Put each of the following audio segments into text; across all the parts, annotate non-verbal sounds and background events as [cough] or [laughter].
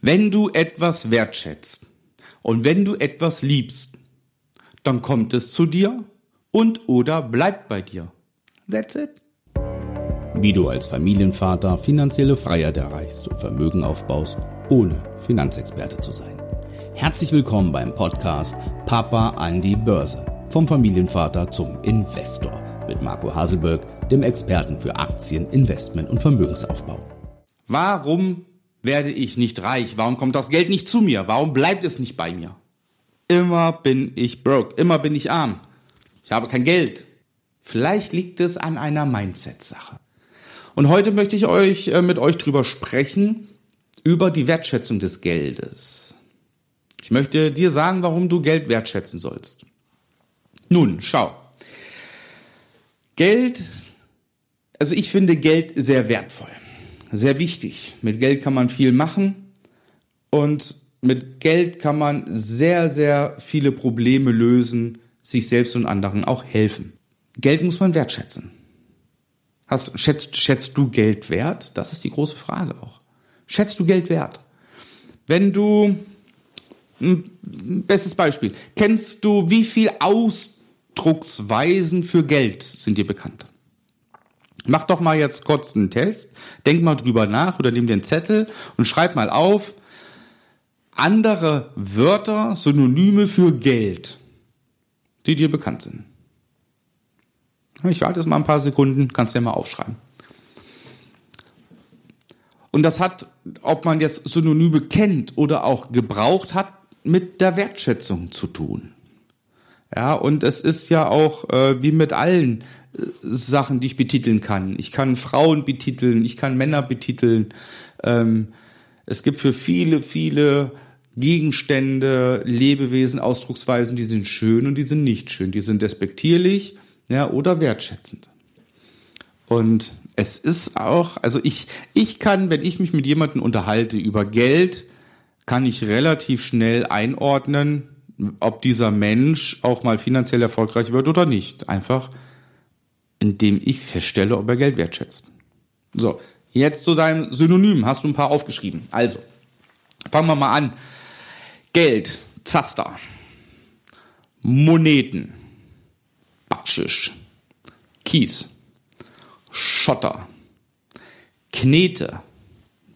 Wenn du etwas wertschätzt und wenn du etwas liebst, dann kommt es zu dir und oder bleibt bei dir. That's it. Wie du als Familienvater finanzielle Freiheit erreichst und Vermögen aufbaust, ohne Finanzexperte zu sein. Herzlich willkommen beim Podcast Papa an die Börse. Vom Familienvater zum Investor mit Marco Haselberg, dem Experten für Aktien, Investment und Vermögensaufbau. Warum werde ich nicht reich? Warum kommt das Geld nicht zu mir? Warum bleibt es nicht bei mir? Immer bin ich broke, immer bin ich arm. Ich habe kein Geld. Vielleicht liegt es an einer Mindset-Sache. Und heute möchte ich euch äh, mit euch drüber sprechen, über die Wertschätzung des Geldes. Ich möchte dir sagen, warum du Geld wertschätzen sollst. Nun, schau. Geld, also ich finde Geld sehr wertvoll sehr wichtig. Mit Geld kann man viel machen und mit Geld kann man sehr, sehr viele Probleme lösen, sich selbst und anderen auch helfen. Geld muss man wertschätzen. Hast, schätzt, schätzt du Geld wert? Das ist die große Frage auch. Schätzt du Geld wert? Wenn du, ein bestes Beispiel, kennst du, wie viel Ausdrucksweisen für Geld sind dir bekannt? Mach doch mal jetzt kurz einen Test, denk mal drüber nach oder nimm den Zettel und schreib mal auf andere Wörter, Synonyme für Geld, die dir bekannt sind. Ich warte jetzt mal ein paar Sekunden, kannst du ja mal aufschreiben. Und das hat, ob man jetzt Synonyme kennt oder auch gebraucht hat, mit der Wertschätzung zu tun. Ja, und es ist ja auch äh, wie mit allen äh, Sachen, die ich betiteln kann. Ich kann Frauen betiteln, ich kann Männer betiteln. Ähm, es gibt für viele, viele Gegenstände, Lebewesen, Ausdrucksweisen, die sind schön und die sind nicht schön. Die sind despektierlich ja, oder wertschätzend. Und es ist auch, also ich, ich kann, wenn ich mich mit jemandem unterhalte über Geld, kann ich relativ schnell einordnen, ob dieser Mensch auch mal finanziell erfolgreich wird oder nicht. Einfach, indem ich feststelle, ob er Geld wertschätzt. So, jetzt zu deinem Synonym. Hast du ein paar aufgeschrieben. Also, fangen wir mal an. Geld, Zaster, Moneten, Backschisch, Kies, Schotter, Knete,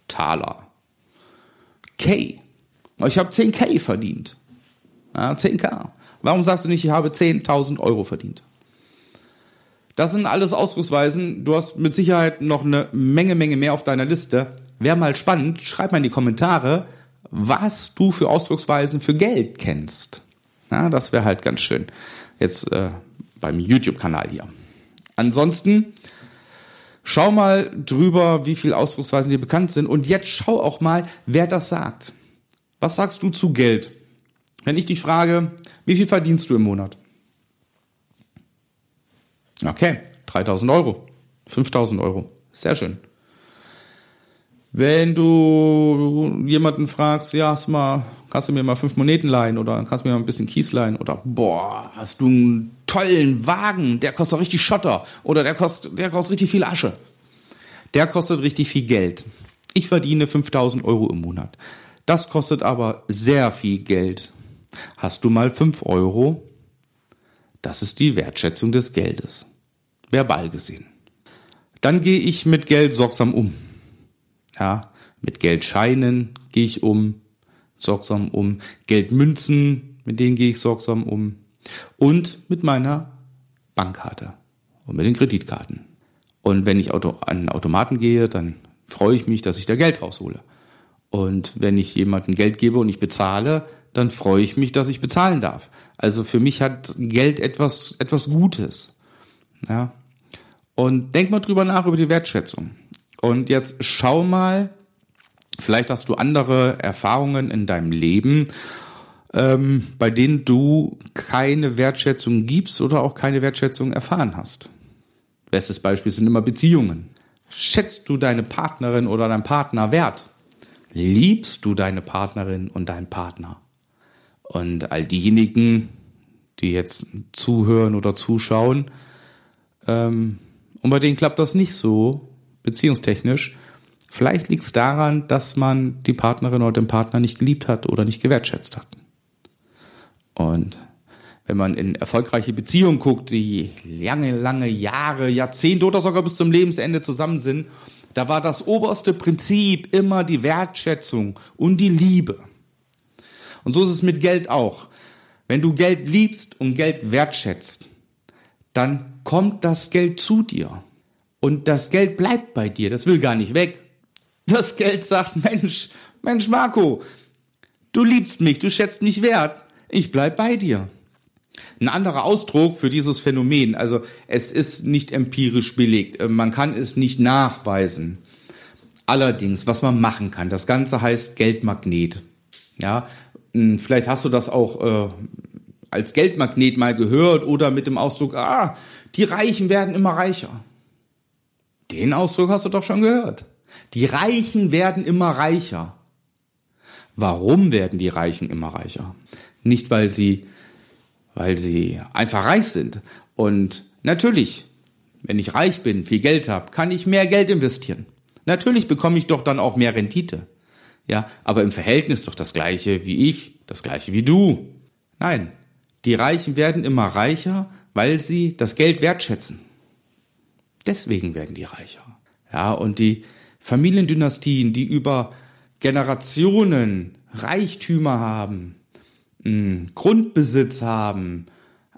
Taler, K. Ich habe 10k verdient. Ja, 10k. Warum sagst du nicht, ich habe 10.000 Euro verdient? Das sind alles Ausdrucksweisen. Du hast mit Sicherheit noch eine Menge, Menge mehr auf deiner Liste. Wäre mal spannend. Schreib mal in die Kommentare, was du für Ausdrucksweisen für Geld kennst. Ja, das wäre halt ganz schön. Jetzt äh, beim YouTube-Kanal hier. Ansonsten schau mal drüber, wie viele Ausdrucksweisen dir bekannt sind. Und jetzt schau auch mal, wer das sagt. Was sagst du zu Geld? Wenn ich dich frage, wie viel verdienst du im Monat? Okay, 3000 Euro, 5000 Euro, sehr schön. Wenn du jemanden fragst, ja, hast mal, kannst du mir mal fünf Moneten leihen oder kannst du mir mal ein bisschen Kies leihen oder boah, hast du einen tollen Wagen, der kostet richtig Schotter oder der kostet, der kostet richtig viel Asche. Der kostet richtig viel Geld. Ich verdiene 5000 Euro im Monat. Das kostet aber sehr viel Geld. Hast du mal fünf Euro? Das ist die Wertschätzung des Geldes. Verbal gesehen. Dann gehe ich mit Geld sorgsam um. Ja, mit Geldscheinen gehe ich um, sorgsam um. Geldmünzen, mit denen gehe ich sorgsam um. Und mit meiner Bankkarte und mit den Kreditkarten. Und wenn ich an einen Automaten gehe, dann freue ich mich, dass ich da Geld raushole. Und wenn ich jemandem Geld gebe und ich bezahle, dann freue ich mich, dass ich bezahlen darf. Also für mich hat Geld etwas, etwas Gutes. Ja. Und denk mal drüber nach über die Wertschätzung. Und jetzt schau mal, vielleicht hast du andere Erfahrungen in deinem Leben, ähm, bei denen du keine Wertschätzung gibst oder auch keine Wertschätzung erfahren hast. Bestes Beispiel sind immer Beziehungen. Schätzt du deine Partnerin oder deinen Partner wert? Liebst du deine Partnerin und deinen Partner? Und all diejenigen, die jetzt zuhören oder zuschauen, ähm, und bei denen klappt das nicht so, beziehungstechnisch, Vielleicht liegt es daran, dass man die Partnerin oder den Partner nicht geliebt hat oder nicht gewertschätzt hat. Und wenn man in erfolgreiche Beziehungen guckt, die lange, lange Jahre, Jahrzehnte oder sogar bis zum Lebensende zusammen sind, da war das oberste Prinzip immer die Wertschätzung und die Liebe. Und so ist es mit Geld auch. Wenn du Geld liebst und Geld wertschätzt, dann kommt das Geld zu dir. Und das Geld bleibt bei dir, das will gar nicht weg. Das Geld sagt, Mensch, Mensch Marco, du liebst mich, du schätzt mich wert, ich bleib bei dir. Ein anderer Ausdruck für dieses Phänomen, also es ist nicht empirisch belegt, äh, man kann es nicht nachweisen. Allerdings, was man machen kann, das Ganze heißt Geldmagnet. Ja, vielleicht hast du das auch äh, als Geldmagnet mal gehört oder mit dem Ausdruck, ah, die Reichen werden immer reicher. Den Ausdruck hast du doch schon gehört. Die Reichen werden immer reicher. Warum werden die Reichen immer reicher? Nicht, weil sie, weil sie einfach reich sind. Und natürlich, wenn ich reich bin, viel Geld habe, kann ich mehr Geld investieren. Natürlich bekomme ich doch dann auch mehr Rendite. Ja, aber im Verhältnis doch das gleiche wie ich, das gleiche wie du. Nein, die Reichen werden immer reicher, weil sie das Geld wertschätzen. Deswegen werden die reicher. Ja, und die Familiendynastien, die über Generationen Reichtümer haben, hm, Grundbesitz haben,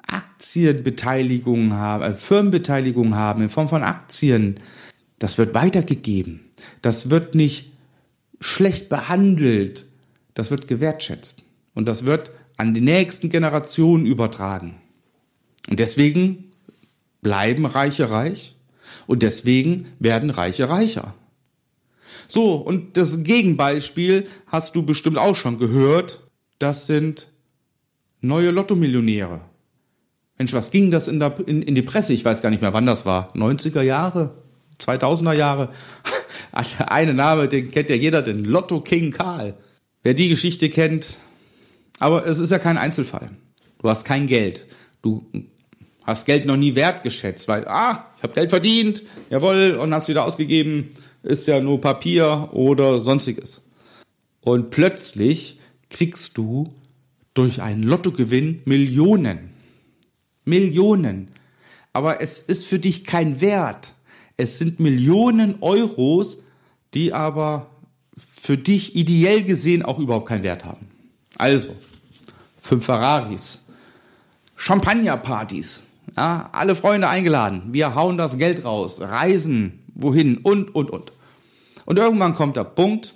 Aktienbeteiligungen haben, äh, Firmenbeteiligungen haben in Form von Aktien, das wird weitergegeben. Das wird nicht schlecht behandelt. Das wird gewertschätzt. Und das wird an die nächsten Generationen übertragen. Und deswegen bleiben Reiche reich und deswegen werden Reiche reicher. So, und das Gegenbeispiel hast du bestimmt auch schon gehört. Das sind neue Lottomillionäre. Mensch, was ging das in, der, in, in die Presse? Ich weiß gar nicht mehr, wann das war. 90er Jahre? 2000er Jahre? [laughs] Eine Name, den kennt ja jeder, den Lotto King Karl. Wer die Geschichte kennt, aber es ist ja kein Einzelfall. Du hast kein Geld. Du hast Geld noch nie wertgeschätzt, weil, ah, ich habe Geld verdient, jawohl, und hast wieder ausgegeben, ist ja nur Papier oder sonstiges. Und plötzlich kriegst du durch einen Lottogewinn Millionen. Millionen. Aber es ist für dich kein Wert. Es sind Millionen Euros, die aber für dich ideell gesehen auch überhaupt keinen Wert haben. Also, fünf Ferraris, Champagnerpartys, ja, alle Freunde eingeladen, wir hauen das Geld raus, reisen, wohin und, und, und. Und irgendwann kommt der Punkt,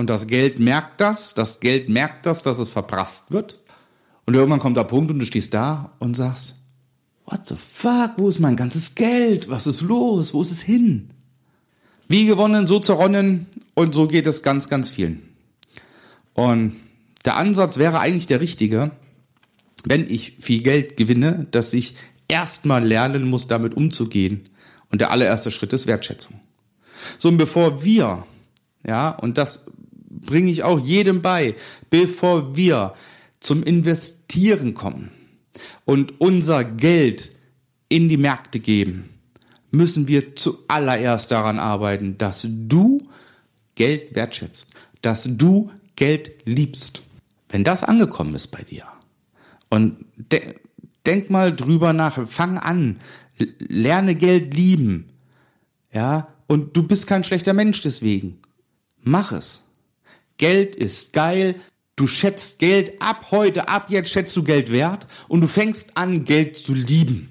und das Geld merkt das, das Geld merkt das, dass es verprasst wird. Und irgendwann kommt der Punkt und du stehst da und sagst, what the fuck, wo ist mein ganzes Geld? Was ist los? Wo ist es hin? Wie gewonnen, so zerronnen und so geht es ganz, ganz vielen. Und der Ansatz wäre eigentlich der richtige, wenn ich viel Geld gewinne, dass ich erstmal lernen muss, damit umzugehen. Und der allererste Schritt ist Wertschätzung. So, und bevor wir, ja, und das bringe ich auch jedem bei, bevor wir zum Investieren kommen und unser Geld in die Märkte geben, müssen wir zuallererst daran arbeiten, dass du Geld wertschätzt, dass du Geld liebst. Wenn das angekommen ist bei dir und de denk mal drüber nach, fang an, lerne Geld lieben, ja, und du bist kein schlechter Mensch deswegen. Mach es. Geld ist geil. Du schätzt Geld ab heute, ab jetzt schätzt du Geld wert und du fängst an, Geld zu lieben.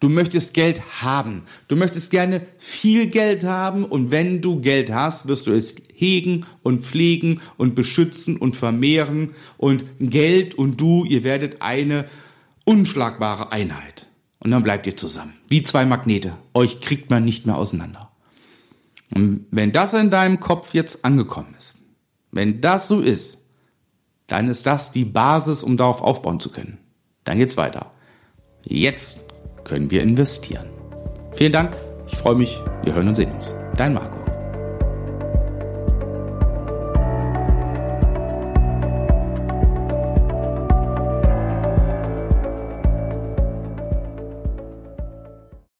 Du möchtest Geld haben. Du möchtest gerne viel Geld haben und wenn du Geld hast, wirst du es hegen und pflegen und beschützen und vermehren und Geld und du, ihr werdet eine unschlagbare Einheit. Und dann bleibt ihr zusammen. Wie zwei Magnete. Euch kriegt man nicht mehr auseinander. Und wenn das in deinem Kopf jetzt angekommen ist, wenn das so ist, dann ist das die Basis, um darauf aufbauen zu können. Dann geht's weiter. Jetzt können wir investieren. Vielen Dank. Ich freue mich. Wir hören und sehen uns. Dein Marco.